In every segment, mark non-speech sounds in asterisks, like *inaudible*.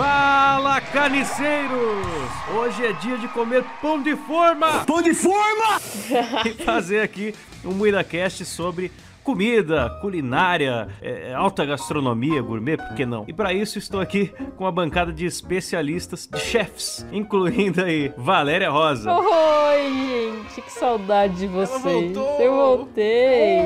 Fala, carniceiros! Hoje é dia de comer pão de forma! Pão de forma! *laughs* e fazer aqui um MuidaCast sobre comida, culinária, é, alta gastronomia, gourmet, por que não? E para isso estou aqui com uma bancada de especialistas, de chefs, incluindo aí Valéria Rosa. Oi, gente, que saudade de vocês. voltou! Eu voltei.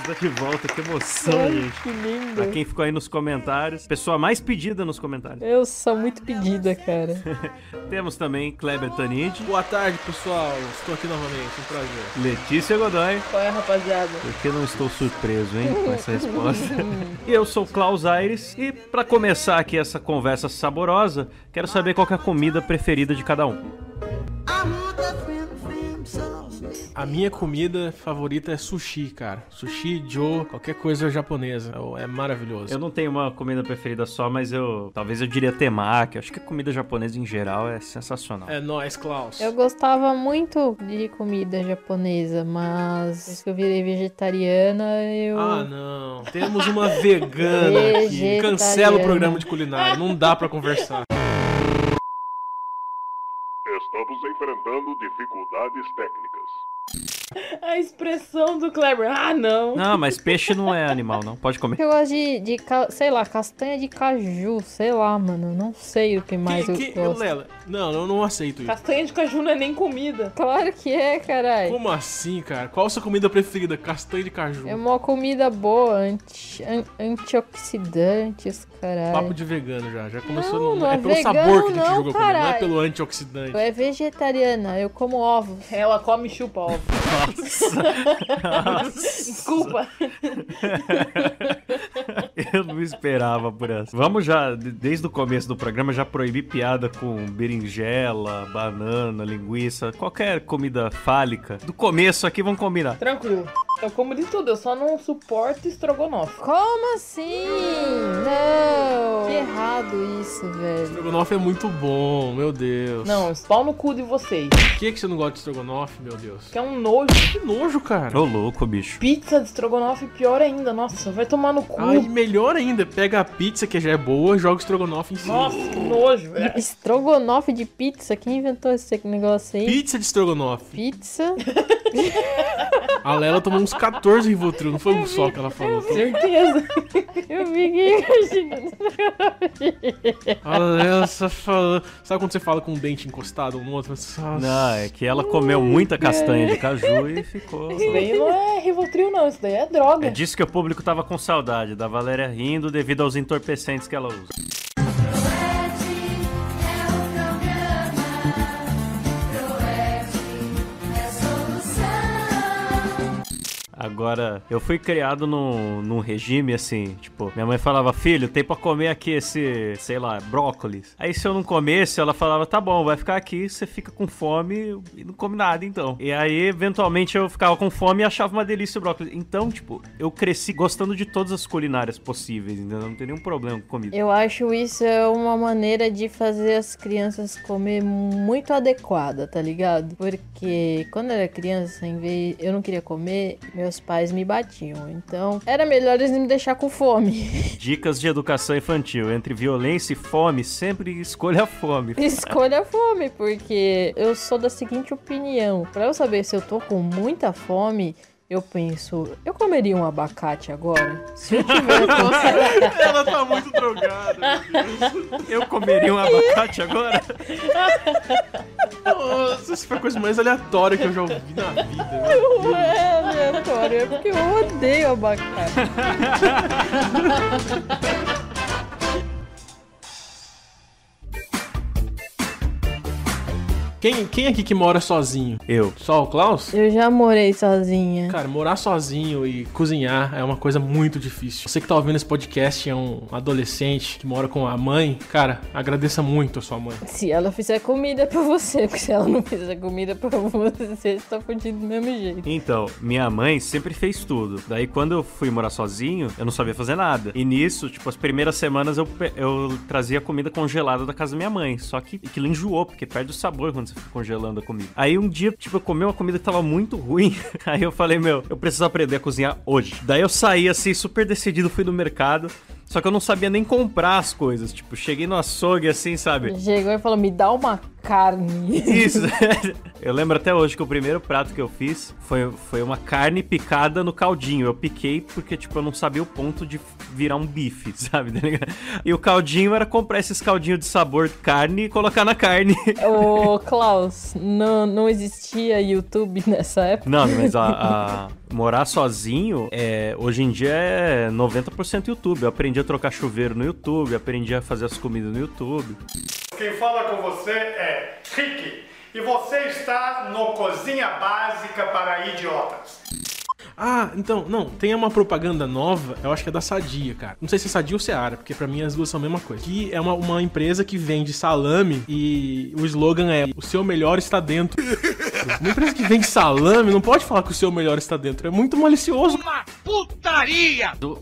Está de volta, que emoção, Ai, gente. que lindo. Pra quem ficou aí nos comentários, pessoa mais pedida nos comentários. Eu sou muito pedida, cara. *laughs* Temos também Kleber Tanid, Boa tarde, pessoal. Estou aqui novamente, um prazer. Letícia Godoy. Qual é, rapaziada? Porque não estou surpreso, hein, com essa resposta. *laughs* e eu sou Klaus Aires. E pra começar aqui essa conversa saborosa, quero saber qual que é a comida preferida de cada um. A minha comida favorita é sushi, cara. Sushi, Joe, qualquer coisa japonesa. É maravilhoso. Eu não tenho uma comida preferida só, mas eu talvez eu diria temaki. Acho que a comida japonesa em geral é sensacional. É nóis, Klaus. Eu gostava muito de comida japonesa, mas depois que eu virei vegetariana, eu. Ah, não. Temos uma vegana *laughs* aqui. Cancela o programa de culinária. Não dá pra conversar. Estamos enfrentando dificuldades técnicas. you *laughs* A expressão do Kleber. Ah, não. Não, mas peixe não é animal, não. Pode comer. Eu gosto de, de sei lá, castanha de caju, sei lá, mano. Não sei o que mais Que- eu que- gosto. Lela, não, eu não aceito isso. Castanha de caju não é nem comida. Claro que é, caralho. Como assim, cara? Qual a sua comida preferida? Castanha de caju. É uma comida boa, anti, an- antioxidantes, caralho. Papo de vegano já. Já começou. Não, no- não é é pelo vegano, sabor que a gente não, jogou comida, não é pelo antioxidante. Eu é vegetariana, eu como ovos. Ela come e chupa ovo. *laughs* Nossa. Desculpa. *laughs* Eu não esperava por essa. Vamos já, de- desde o começo do programa, já proibir piada com berinjela, banana, linguiça, qualquer comida fálica. Do começo aqui, vamos combinar. Tranquilo. Eu como de tudo, eu só não suporto estrogonofe. Como assim? Não! Que errado isso, velho. Estrogonofe é muito bom, meu Deus. Não, pau no cu de vocês. Por que, que você não gosta de estrogonofe, meu Deus? Que é um nojo. Que nojo, cara. Ô, louco, bicho. Pizza de estrogonofe pior ainda. Nossa, vai tomar no cu. Ai, melhor ainda, pega a pizza que já é boa, joga estrogonofe em cima. Nossa, que nojo, velho. Estrogonofe de pizza? Quem inventou esse negócio aí? Pizza de estrogonofe. Pizza? *laughs* A Lela tomou uns 14 Rivotril, não foi um só que ela falou. Certeza. Eu fiquei imaginando. A Lela só falou. Sabe quando você fala com um dente encostado um no outro? Nossa. Não, é que ela comeu muita castanha de caju e ficou. Isso daí não é Rivotril, não. Isso daí é droga. É disso que o público tava com saudade, da Valéria rindo devido aos entorpecentes que ela usa. Agora, eu fui criado num, num regime assim, tipo, minha mãe falava, filho, tem pra comer aqui esse, sei lá, brócolis. Aí se eu não comesse, ela falava, tá bom, vai ficar aqui, você fica com fome e não come nada então. E aí, eventualmente, eu ficava com fome e achava uma delícia o brócolis. Então, tipo, eu cresci gostando de todas as culinárias possíveis, entendeu? Não tem nenhum problema com comida. Eu acho isso é uma maneira de fazer as crianças comer muito adequada, tá ligado? Porque quando eu era criança, em vez eu não queria comer, meus pais me batiam. Então, era melhor eles me deixar com fome. *laughs* Dicas de educação infantil. Entre violência e fome, sempre escolha a fome. *laughs* Escolha a fome, porque eu sou da seguinte opinião. Pra eu saber se eu tô com muita fome, eu penso, eu comeria um abacate agora? Se eu tiver *laughs* com... Ela tá muito drogada. Eu comeria um abacate agora? Nossa, isso foi a coisa mais aleatória que eu já ouvi na vida. Não é aleatório, é porque eu odeio abacate. *laughs* Quem, quem aqui que mora sozinho? Eu. Só o Klaus? Eu já morei sozinha. Cara, morar sozinho e cozinhar é uma coisa muito difícil. Você que tá ouvindo esse podcast é um adolescente que mora com a mãe, cara, agradeça muito a sua mãe. Se ela fizer comida pra você, *laughs* porque se ela não fizer comida pra você, *laughs* você tá fudido do mesmo jeito. Então, minha mãe sempre fez tudo. Daí, quando eu fui morar sozinho, eu não sabia fazer nada. E nisso, tipo, as primeiras semanas eu, eu trazia comida congelada da casa da minha mãe. Só que aquilo enjoou, porque perde o sabor quando você fica congelando a comida. Aí um dia, tipo, eu comi uma comida que tava muito ruim. *laughs* Aí eu falei, meu, eu preciso aprender a cozinhar hoje. Daí eu saí assim, super decidido, fui no mercado. Só que eu não sabia nem comprar as coisas. Tipo, cheguei no açougue assim, sabe? Chegou e falou, me dá uma carne. Isso. *laughs* Eu lembro até hoje que o primeiro prato que eu fiz foi, foi uma carne picada no caldinho. Eu piquei porque, tipo, eu não sabia o ponto de virar um bife, *laughs* sabe? Tá? E o caldinho era comprar esses caldinhos de sabor carne e colocar na carne. *laughs* Ô, Klaus, não, não existia YouTube nessa época? Não, mas a, a- morar sozinho, é, hoje em dia é 90% YouTube. Eu aprendi a trocar chuveiro no YouTube, aprendi a fazer as comidas no YouTube. Quem fala com você é Rick e você está no Cozinha Básica para Idiotas. Ah, então, não, tem uma propaganda nova, eu acho que é da Sadia, cara. Não sei se é Sadia ou Seara, porque pra mim as duas são a mesma coisa. Que é uma, uma empresa que vende salame e o slogan é: O seu melhor está dentro. Uma empresa que vende salame não pode falar que o seu melhor está dentro. É muito malicioso.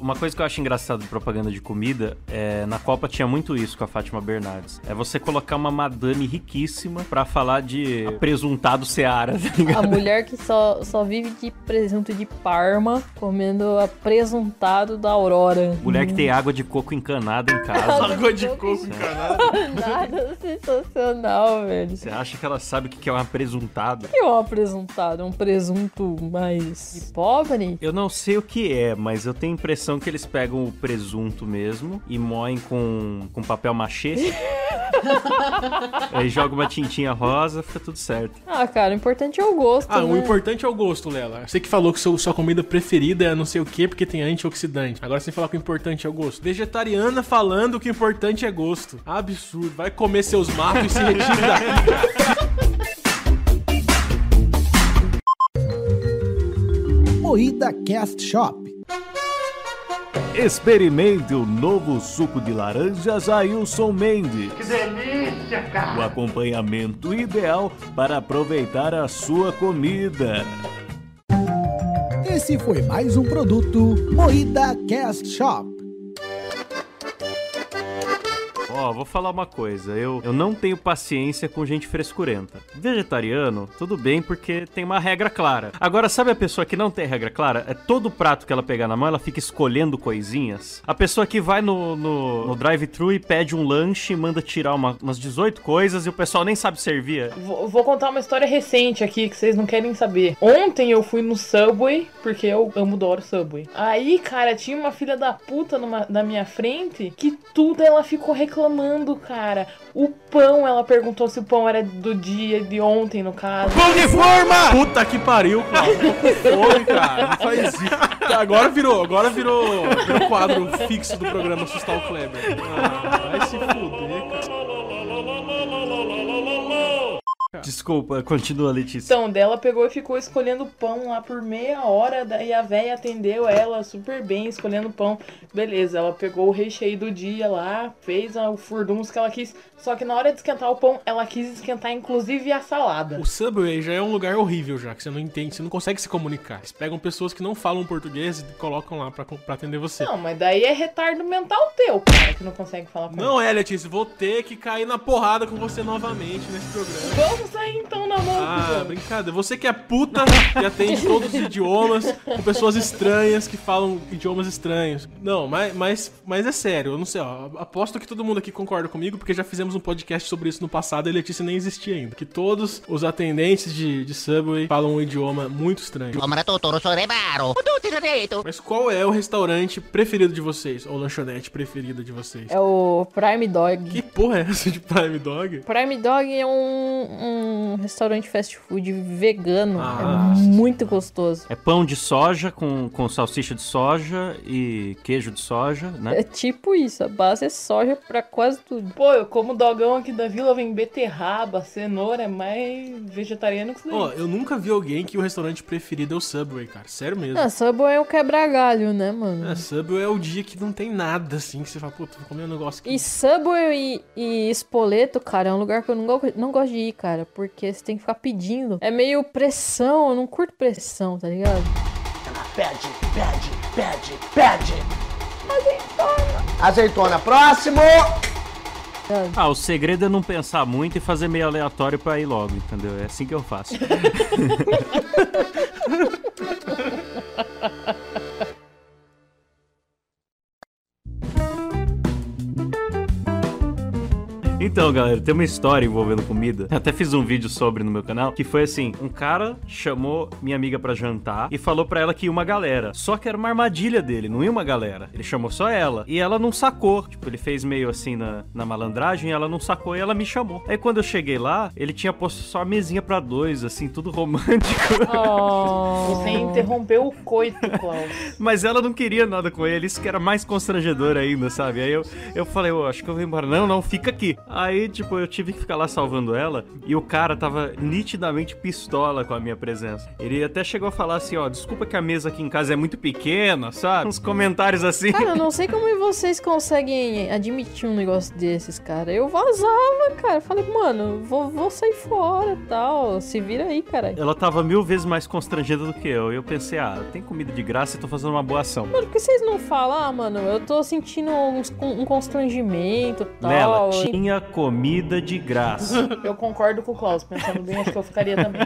Uma coisa que eu acho engraçado de propaganda de comida é na Copa tinha muito isso com a Fátima Bernardes. É você colocar uma madame riquíssima pra falar de presuntado Seara, tá ligado? A mulher que só, só vive de presunto de Parma, comendo apresuntado da Aurora. Mulher que tem água de coco encanada em casa. *laughs* Água de coco encanada. *laughs* Nada sensacional, velho. Você acha que ela sabe o que que é um apresuntado? O que é um apresentado? Um presunto mais de pobre? Eu não sei o que é, mas eu tenho a impressão que eles pegam o presunto mesmo e moem com, com papel machê. *laughs* *laughs* Aí joga uma tintinha rosa, fica tudo certo. Ah, cara, o importante é o gosto, Ah, né? o importante é o gosto, Lela. Você que falou que seu, sua comida preferida é não sei o que porque tem antioxidante. Agora você falar que o importante é o gosto. Vegetariana falando que o importante é gosto. Absurdo. Vai comer seus matos e se retire daqui. Moída Cast Shop. Experimente o novo suco de laranjas Ailson Mendes. Que delícia, cara! O acompanhamento ideal para aproveitar a sua comida. Esse foi mais um produto Moída Cast Shop. Ó, vou falar uma coisa. Eu, eu não tenho paciência com gente frescurenta. Vegetariano, tudo bem, porque tem uma regra clara. Agora, sabe a pessoa que não tem regra clara? É todo prato que ela pegar na mão, ela fica escolhendo coisinhas. A pessoa que vai no, no, no drive-thru e pede um lanche, manda tirar uma- umas 18 coisas e o pessoal nem sabe servir. Vou, vou contar uma história recente aqui que vocês não querem saber. Ontem eu fui no Subway, porque eu amo adoro Subway. Aí, cara, tinha uma filha da puta numa- na minha frente que tudo ela ficou reclamando, cara. O pão, ela perguntou se o pão era do dia de ontem, no caso. Pão de forma! Puta que pariu, com *laughs* fome, cara. Não faz isso. Agora virou, agora virou, virou quadro fixo do programa Assustar o Kleber. Ah, vai se fuder, Desculpa, continua, Letícia. Então, dela pegou e ficou escolhendo pão lá por meia hora, daí a véia atendeu ela super bem, escolhendo pão. Beleza, ela pegou o recheio do dia lá, fez o furdunço que ela quis, só que na hora de esquentar o pão, ela quis esquentar inclusive a salada. O Subway já é um lugar horrível já, que você não entende, você não consegue se comunicar. Eles pegam pessoas que não falam português e colocam lá pra, pra atender você. Não, mas daí é retardo mental teu, cara, que não consegue falar com Não é, Letícia, vou ter que cair na porrada com você novamente nesse programa. Vamos sair então na mão, Ah, brincadeira. Você que é puta e atende todos os idiomas com pessoas estranhas que falam idiomas estranhos. Não, mas, mas, mas é sério, eu não sei, ó. Aposto que todo mundo aqui concorda comigo, porque já fizemos um podcast sobre isso no passado e a Letícia nem existia ainda. Que todos os atendentes de, de Subway falam um idioma muito estranho. Mas qual é o restaurante preferido de vocês? Ou lanchonete preferida de vocês? É o Prime Dog. Que porra é essa de Prime Dog? Prime Dog é um, um restaurante fast food vegano. Ah. é muito gostoso. É pão de soja com, com salsicha de soja e queijo de soja, né? É tipo isso, a base é soja pra quase tudo. Pô, eu como dogão aqui da vila, vem beterraba, cenoura, é mais vegetariano que isso. Ó, eu nunca vi alguém que o restaurante preferido é o Subway, cara. Sério mesmo. Ah, Subway é o quebra-galho, né, mano? É, Subway é o dia que não tem nada assim, que você fala, puta, vou comer um negócio aqui. E Subway e, e Espoleto, cara, é um lugar que eu não, go- não gosto de ir, cara, porque você tem que ficar pedindo. É meio pressão, eu não curto pressão, tá ligado? Pede, pede, pede, pede. Azeitona. Azeitona, próximo. Ah, o segredo é não pensar muito e fazer meio aleatório pra ir logo, entendeu? É assim que eu faço. *laughs* *laughs* Então, galera, tem uma história envolvendo comida. Eu até fiz um vídeo sobre no meu canal, que foi assim, um cara chamou minha amiga pra jantar e falou pra ela que ia uma galera. Só que era uma armadilha dele, não ia uma galera. Ele chamou só ela. E ela não sacou. Tipo, ele fez meio assim na, na malandragem, ela não sacou e ela me chamou. Aí quando eu cheguei lá, ele tinha posto só a mesinha pra dois, assim, tudo romântico. *laughs* Oh. Você interrompeu o coito, Klaus. *laughs* Mas ela não queria nada com ele, isso que era mais constrangedor ainda, sabe? Aí eu, eu falei, eu acho que eu vou embora. Não, não, fica aqui. Aí, tipo, eu tive que ficar lá salvando ela e o cara tava nitidamente pistola com a minha presença. Ele até chegou a falar assim, ó, desculpa que a mesa aqui em casa é muito pequena, sabe? Uns comentários assim. Cara, eu não sei como vocês conseguem admitir um negócio desses, cara. Eu vazava, cara. Falei, mano, vou, vou sair fora e tal. Se vira aí, cara. Ela tava mil vezes mais constrangida do que eu. E eu pensei, ah, tem comida de graça e tô fazendo uma boa ação. Mano, por que vocês não falam, ah, mano, eu tô sentindo uns- um constrangimento e tal. Nela tinha comida de graça. *laughs* Eu concordo com o Klaus, pensando bem, acho que eu ficaria também.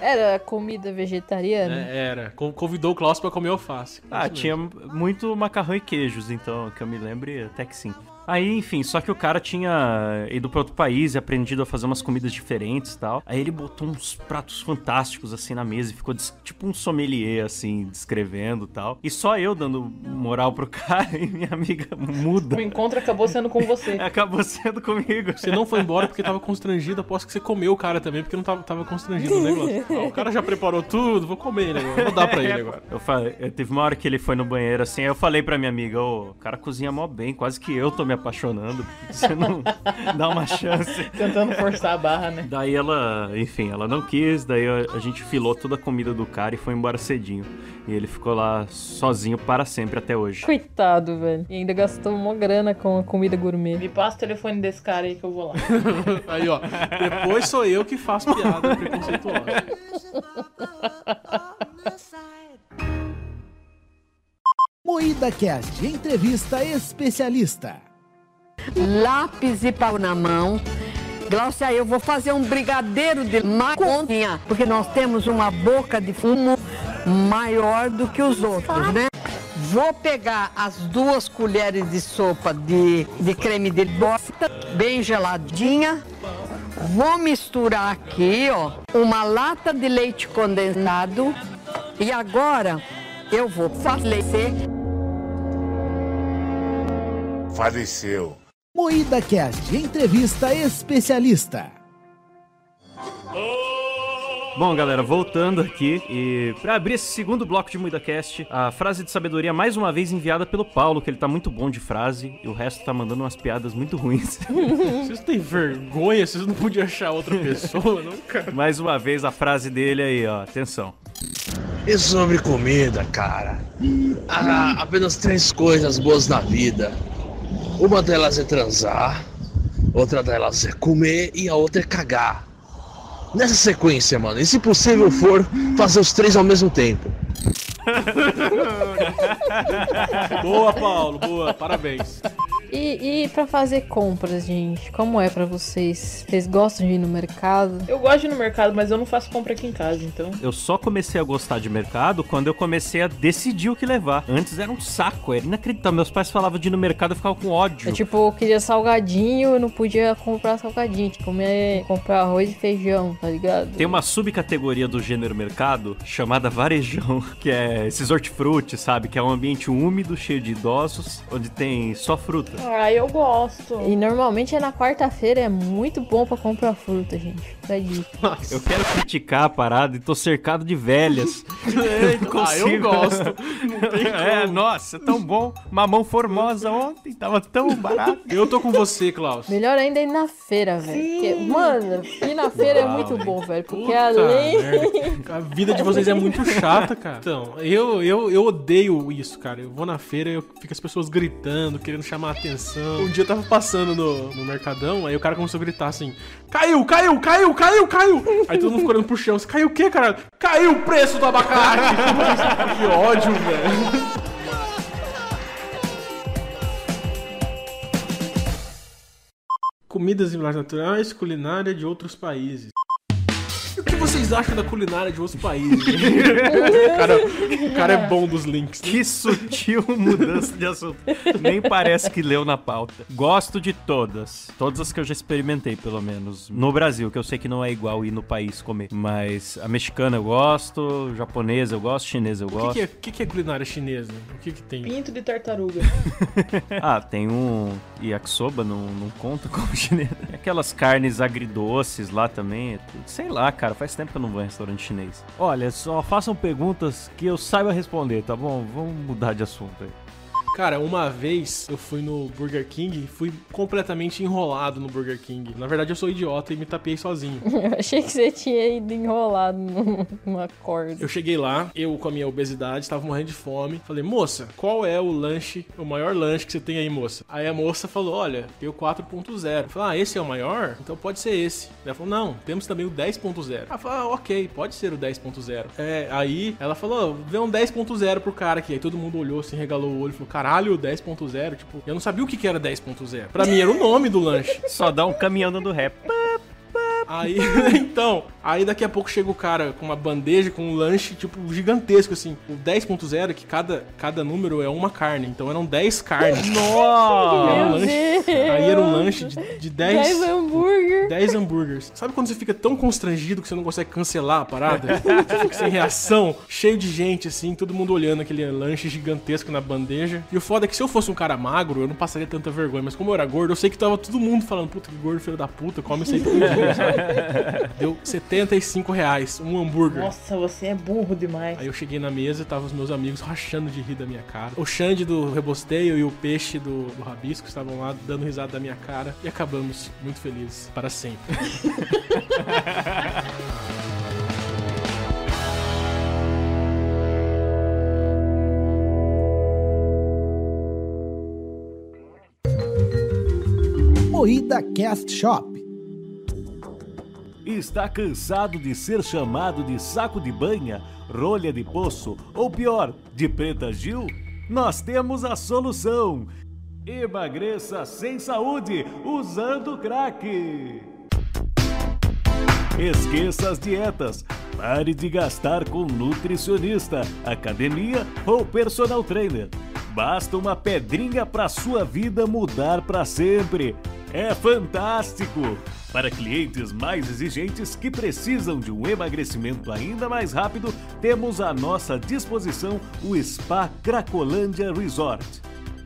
Era comida vegetariana? É, era. Con- Convidou o Klaus pra comer alface. Ah, tinha muito macarrão e queijos, então, que eu me lembre, até que sim. Aí, enfim, só que o cara tinha ido pra outro país e aprendido a fazer umas comidas diferentes e tal. Aí ele botou uns pratos fantásticos assim na mesa e ficou tipo um sommelier, assim, descrevendo e tal. E só eu dando moral pro *laughs* cara e minha amiga muda. O encontro acabou sendo com você. *laughs* Acabou sendo comigo. Você não foi embora porque tava constrangido, aposto que você comeu o cara também, porque não tava, tava constrangido o negócio. *laughs* Ah, o cara já preparou tudo, vou comer ele agora, vou dar pra ele agora. Eu falei, eu teve uma hora que ele foi no banheiro assim, aí eu falei pra minha amiga, ô, o cara cozinha mó bem, quase que eu tô me apaixonando, por que *laughs* você não dá uma chance? Tentando forçar a barra, né? Daí ela, enfim, ela não quis, daí a, a gente filou toda a comida do cara e foi embora cedinho. E ele ficou lá sozinho para sempre até hoje. Coitado, velho. E ainda gastou uma grana com a comida gourmet. Me passa o telefone desse cara aí que eu vou lá. *laughs* Aí, ó, depois sou eu que faço piada preconceituosa. Moída Cast, entrevista especialista. Lápis e pau na mão. Glaucia, eu vou fazer um brigadeiro de maconha, porque nós temos uma boca de fumo maior do que os outros, né? Vou pegar as duas colheres de sopa de, de creme de bosta, bem geladinha. Vou misturar aqui, ó, uma lata de leite condensado. E agora eu vou falecer. Faleceu. Moída Cast, entrevista especialista. Bom, galera, voltando aqui e pra abrir esse segundo bloco de MuidaCast, a frase de sabedoria mais uma vez enviada pelo Paulo, que ele tá muito bom de frase e o resto tá mandando umas piadas muito ruins. *laughs* Vocês têm vergonha? Vocês não podiam achar outra pessoa, não, cara? mais uma vez a frase dele aí, ó. Atenção. E sobre comida, cara? Há apenas três coisas boas na vida. Uma delas é transar, outra delas é comer e a outra é cagar. Nessa sequência, mano. E se possível for, fazer os três ao mesmo tempo. *laughs* Boa, Paulo, boa, parabéns. E, e pra fazer compras, gente, como é pra vocês? Vocês gostam de ir no mercado? Eu gosto de ir no mercado, mas eu não faço compra aqui em casa, então. Eu só comecei a gostar de mercado quando eu comecei a decidir o que levar. Antes era um saco, era inacreditável. Meus pais falavam de ir no mercado e eu ficava com ódio. É tipo, eu queria salgadinho, eu não podia comprar salgadinho, tinha que comer, comprar arroz e feijão, tá ligado? Tem uma subcategoria do gênero mercado chamada varejão, *laughs* que é esses hortifruti, sabe? Que é um ambiente úmido, cheio de idosos, onde tem só fruta. Ah, eu gosto. E normalmente é na quarta-feira, é muito bom pra comprar fruta, gente. Acredito. *laughs* Eu quero criticar a parada e tô cercado de velhas. *laughs* Eu Ah, eu gosto. *laughs* É, nossa, tão bom. Mamão formosa ontem, tava tão barato. Eu tô com você, Klaus. Melhor ainda é ir na feira, velho. Mano, ir na feira é muito bom, velho. Porque Puta além. merda. A vida de vocês é muito chata, cara. Então, eu, eu, eu odeio isso, cara. Eu vou na feira e eu fico as pessoas gritando, querendo chamar a atenção. Um dia eu tava passando no, no Mercadão, aí o cara começou a gritar assim: Caiu, caiu, caiu, caiu, caiu! Aí todo mundo ficou olhando pro chão, assim, caiu o quê, cara? Caiu o preço do abacate! *laughs* que ódio, velho. Comidas similares naturais, culinária de outros países. Vocês acham da culinária de outros países? o, *laughs* cara, *laughs* o cara é bom dos links. Que sutil mudança de assunto. Nem parece que leu na pauta. Gosto de todas. Todas as que eu já experimentei, pelo menos. No Brasil, que eu sei que não é igual ir no país comer. Mas a mexicana eu gosto, japonesa eu gosto, chinesa eu O que, gosto. que é, o que que é culinária chinesa? O que, que tem? Pinto de tartaruga. *laughs* Ah, tem um yakisoba, não, não conta como chinês. Aquelas carnes agridoces lá também. Sei lá, cara, faz tempo que eu não vou em restaurante chinês. Olha, só façam perguntas que eu saiba responder, tá bom? Vamos mudar de assunto aí. Cara, uma vez eu fui no Burger King e fui completamente enrolado no Burger King. Na verdade, eu sou idiota e me tapei sozinho. *laughs* Eu achei que você tinha ido enrolado num- numa corda. Eu cheguei lá, eu com a minha obesidade, estava morrendo de fome. Falei, moça, qual é o lanche, o maior lanche que você tem aí, moça? Aí a moça falou, olha, tem o 4.0. Eu falei, ah, esse é o maior? Então pode ser esse. Ela falou, não, temos também o 10.0. Ela falou, ah, ok, pode ser o 10.0. É, aí ela falou, vê um 10.0 pro cara aqui. Aí todo mundo olhou assim, regalou o olho e falou, caralho, 10.0? Tipo, eu não sabia o que que era 10.0. Pra mim era o nome do lanche. Só dá um caminhão dando rap. Aí, *laughs* então, aí daqui a pouco chega o cara com uma bandeja, com um lanche, tipo, gigantesco, assim. O 10.0 é que cada, cada número é uma carne. Então eram 10 carnes. Nossa! Era um lanche- aí era um lanche de, de 10, 10 hambúrguer. 10 hambúrgueres. Sabe quando você fica tão constrangido que você não consegue cancelar a parada? *laughs* Você fica sem reação, cheio de gente, assim, todo mundo olhando aquele lanche gigantesco na bandeja. E o foda é que se eu fosse um cara magro, eu não passaria tanta vergonha. Mas como eu era gordo, eu sei que tava todo mundo falando, puta, que gordo, filho da puta, come isso aí sabe? *laughs* Deu 75 reais, um hambúrguer. Nossa, você é burro demais. Aí eu cheguei na mesa e tava os meus amigos rachando de rir da minha cara. O Xande do Rebosteio e o Peixe do, do Rabisco estavam lá dando risada da minha cara. E acabamos muito felizes para sempre. *laughs* Moída Cast Shop. Está cansado de ser chamado de saco de banha, rolha de poço ou pior, de preta Gil? Nós temos a solução. Emagreça sem saúde usando crack. Esqueça as dietas. Pare de gastar com nutricionista, academia ou personal trainer. Basta uma pedrinha para sua vida mudar para sempre. É fantástico! Para clientes mais exigentes que precisam de um emagrecimento ainda mais rápido, temos à nossa disposição o Spa Cracolândia Resort.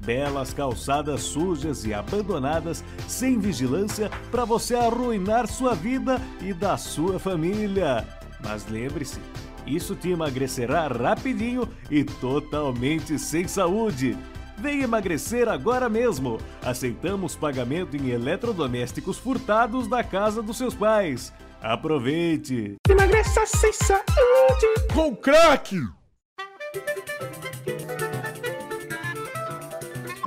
Belas calçadas sujas e abandonadas, sem vigilância, para você arruinar sua vida e da sua família. Mas lembre-se, isso te emagrecerá rapidinho e totalmente sem saúde. Vem emagrecer agora mesmo. Aceitamos pagamento em eletrodomésticos furtados da casa dos seus pais. Aproveite! Emagreça sem saúde. Com crack!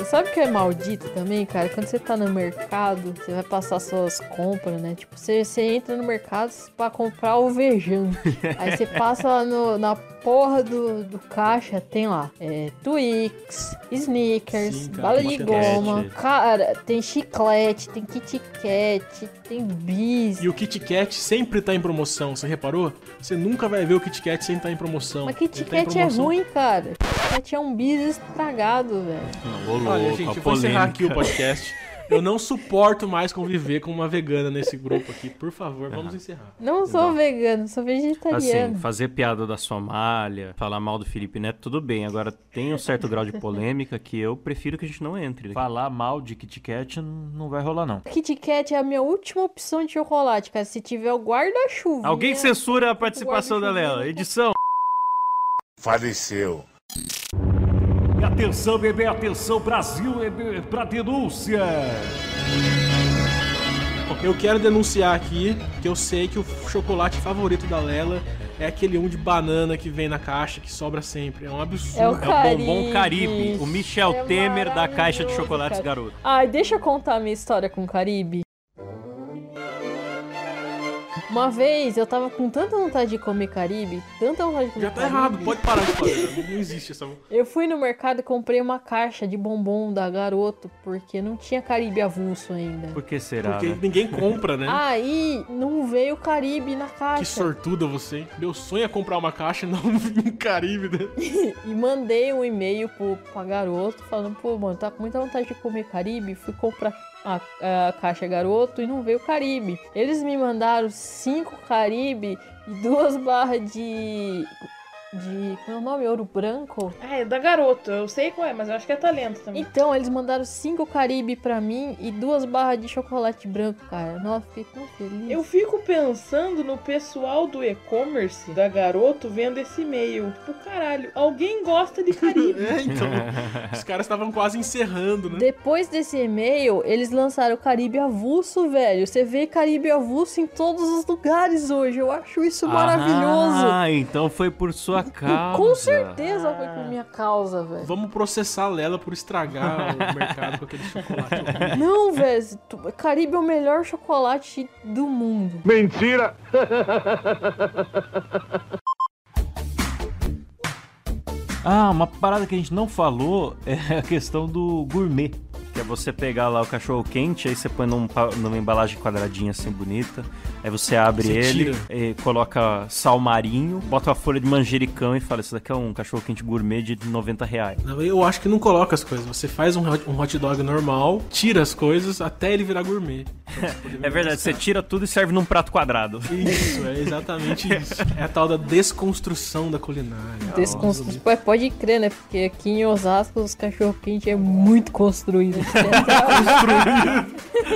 Sabe o que é maldito também, cara? Quando você tá no mercado, você vai passar suas compras, né? Tipo, você, você entra no mercado pra comprar o vejão. *laughs* Aí você passa lá no- na porra do, do caixa, tem lá é, Twix, Snickers, Sim, cara, bala de goma. Cara, tem chiclete, tem Kit Kat, tem bis. E o Kit Kat sempre tá em promoção, você reparou? Você nunca vai ver o Kit Kat sem estar em promoção. Mas Kit tá Kat é promoção. ruim, cara. Kit Kat é um bis estragado, velho. Ô, louco, Olha, a gente, eu vou encerrar aqui o podcast. Eu não suporto mais conviver com uma vegana nesse grupo aqui. Por favor, vamos encerrar. Não sou vegano, sou vegetariano. Assim, fazer piada da Somália, falar mal do Felipe Neto, tudo bem. Agora, tem um certo grau de polêmica que eu prefiro que a gente não entre. Falar mal de Kit Kat não vai rolar, não. Kit Kat é a minha última opção de chocolate, cara. Se tiver o guarda-chuva. Alguém censura a participação da Lela. Edição. Faleceu. E atenção, bebê, atenção, Brasil, é, pra denúncia! Eu quero denunciar aqui que eu sei que o chocolate favorito da Lela é aquele um de banana que vem na caixa, que sobra sempre. É um absurdo. É o É o bombom Caribe. O Michel É Temer da caixa de chocolates cara. garoto. Ai, deixa eu contar a minha história com o Caribe. Uma vez eu tava com tanta vontade de comer Caribe, tanta vontade de comer Já tá Caribe. errado, pode parar de fazer. Não existe essa. Eu fui no mercado e comprei uma caixa de bombom da Garoto, porque não tinha Caribe avulso ainda. Por que será? Porque né? ninguém compra, né? Aí não veio Caribe na caixa. Que sortuda você. hein? Meu sonho é comprar uma caixa e não *laughs* um Caribe, né? *laughs* E mandei um e-mail pro, pra garoto falando, pô, mano, tá com muita vontade de comer Caribe. Fui comprar a, a caixa garoto e não veio Caribe. Eles me mandaram cinco Caribe e duas barras de. De. Como é o nome? Ouro branco? Ah, é da garoto. Eu sei qual é, mas eu acho que é talento também. Então, eles mandaram cinco Caribe pra mim e duas barras de chocolate branco, cara. Nossa, fiquei tão feliz. Eu fico pensando no pessoal do e-commerce da garoto vendo esse e-mail. Tipo, caralho, alguém gosta de Caribe. *laughs* É, então. Os caras estavam quase encerrando, né? Depois desse e-mail, eles lançaram o Caribe Avulso, velho. Você vê Caribe Avulso em todos os lugares hoje. Eu acho isso maravilhoso. Ah, então foi por sua causa. Com certeza foi por minha causa, velho. Vamos processar a Lela por estragar o *laughs* mercado com aquele chocolate. horrível. Não, velho. Caribe é o melhor chocolate do mundo. Mentira! Ah, uma parada que a gente não falou é a questão do gourmet. Que é você pegar lá o cachorro quente, aí você põe num numa embalagem quadradinha assim bonita. Aí você abre Você ele, e coloca sal marinho, bota uma folha de manjericão e fala: Isso daqui é um cachorro quente gourmet de 90 reais. Não, Eu acho que não coloca as coisas. Você faz um hot, um hot dog normal, tira as coisas até ele virar gourmet. *laughs* É verdade, você tira tudo e serve num prato quadrado. Isso, é exatamente *laughs* isso. É a tal da desconstrução da culinária. Desconstru... Pô, Pode crer, né? Porque aqui em Osasco os cachorro-quente é muito construído.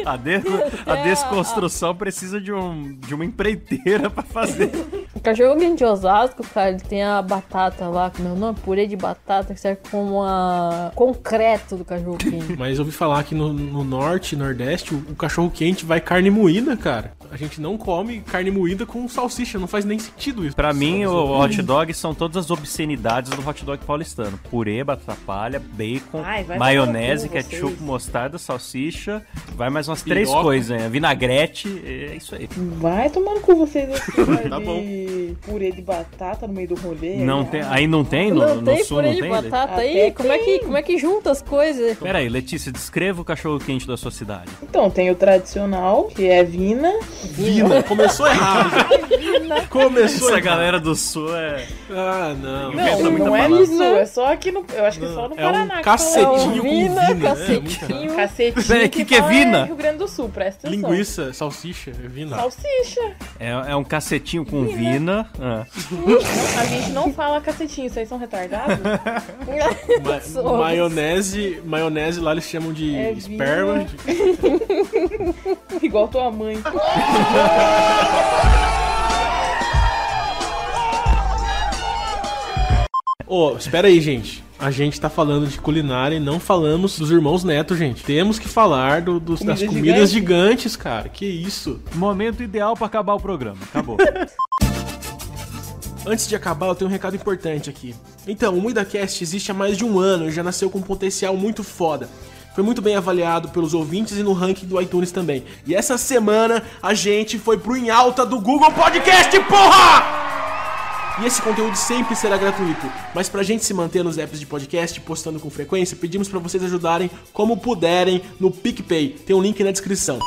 A, de- a É, desconstrução precisa de, um, de uma empreiteira pra fazer. O cachorro-quente de Osasco, cara, ele tem a batata lá, como é o nome? Purê de batata, que serve como a... concreto do cachorro-quente. Mas eu ouvi falar que no, no norte e nordeste o, o cachorro quente vai carne moída, cara. A gente não come carne moída com salsicha, não faz nem sentido isso. Pra mim, o hot dog são todas as obscenidades do hot dog paulistano. Purê, batata palha, bacon, Ai, maionese, ketchup. Mostarda, salsicha. Vai mais umas três Piroca. coisas, hein? Vinagrete, é isso aí. Vai tomando com vocês aqui, *laughs* Tá de purê de batata no meio do rolê. Não Ai, tem, aí não tem? No, não no tem sul purê não de tem? batata Até aí? Como é, que, como é que junta as coisas? Pera aí, Letícia, descreva o cachorro quente da sua cidade. Então, tem o tradicional, que é Vina. Vina, começou errado. *laughs* já. Começou Essa errado. galera do sul é. Ah, não. Inventa Não, muita não é sul, é só aqui no. Eu acho que só no É um Paraná. que cacetinho fala- com Vina, vina. É, muito cacetinho. errado. Cacetinho. Peraí, que que é Vina? Rio Grande do Sul, presta atenção. Linguiça, salsicha, é vina. Salsicha. É, é um cacetinho com vina. Ah. A gente não fala cacetinho, vocês são retardados? *laughs* Ma- maionese, maionese lá eles chamam de É esperma. *laughs* Igual tua mãe. Ô, espera aí, gente. A gente tá falando de culinária e não falamos dos irmãos Neto, gente. Temos que falar do- dos- das Comida comidas gigante? gigantes, cara. Que isso. Momento ideal pra acabar o programa. Acabou. *laughs* Antes de acabar, eu tenho um recado importante aqui. Então, o MuidaCast existe há mais de um ano e já nasceu com um potencial muito foda. Foi muito bem avaliado pelos ouvintes e no ranking do iTunes também. E essa semana a gente foi pro em alta do Google Podcast, porra! E esse conteúdo sempre será gratuito, mas pra gente se manter nos apps de podcast postando com frequência, pedimos pra vocês ajudarem como puderem no PicPay. Tem um link na descrição.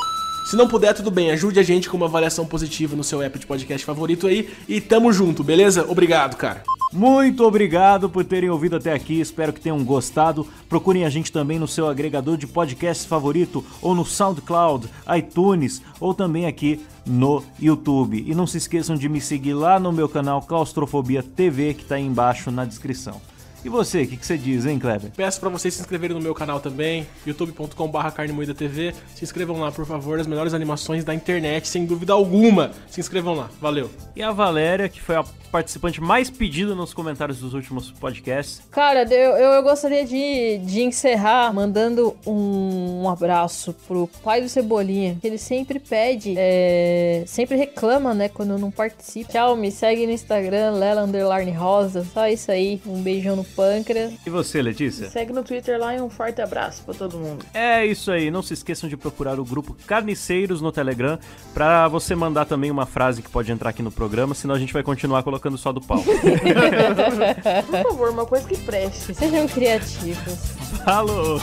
Se não puder, tudo bem, ajude a gente com uma avaliação positiva no seu app de podcast favorito aí e tamo junto, beleza? Obrigado, cara. Muito obrigado por terem ouvido até aqui. Espero que tenham gostado. Procurem a gente também no seu agregador de podcast favorito ou no SoundCloud, iTunes ou também aqui no YouTube. E não se esqueçam de me seguir lá no meu canal Claustrofobia TV que tá aí embaixo na descrição. E você, o que, que você diz, hein, Kleber? Peço pra vocês se inscreverem no meu canal também, youtube.com.br TV. Se inscrevam lá, por favor, as melhores animações da internet, sem dúvida alguma. Se inscrevam lá, valeu. E a Valéria, que foi a participante mais pedida nos comentários dos últimos podcasts. Cara, eu, eu, eu gostaria de, de encerrar mandando um, um abraço pro pai do Cebolinha. que Ele sempre pede, é, sempre reclama, né, quando eu não participo. Tchau, me segue no Instagram, Lela Rosa. Só isso aí. Um beijão no pâncreas. E você, Letícia? Segue no Twitter lá e um forte abraço pra todo mundo. É isso aí, não se esqueçam de procurar o grupo Carniceiros no Telegram pra você mandar também uma frase que pode entrar aqui no programa, senão a gente vai continuar colocando só do pau. *laughs* Por favor, uma coisa que preste. Sejam criativos. Falou!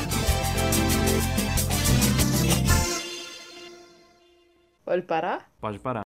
Pode parar? Pode parar.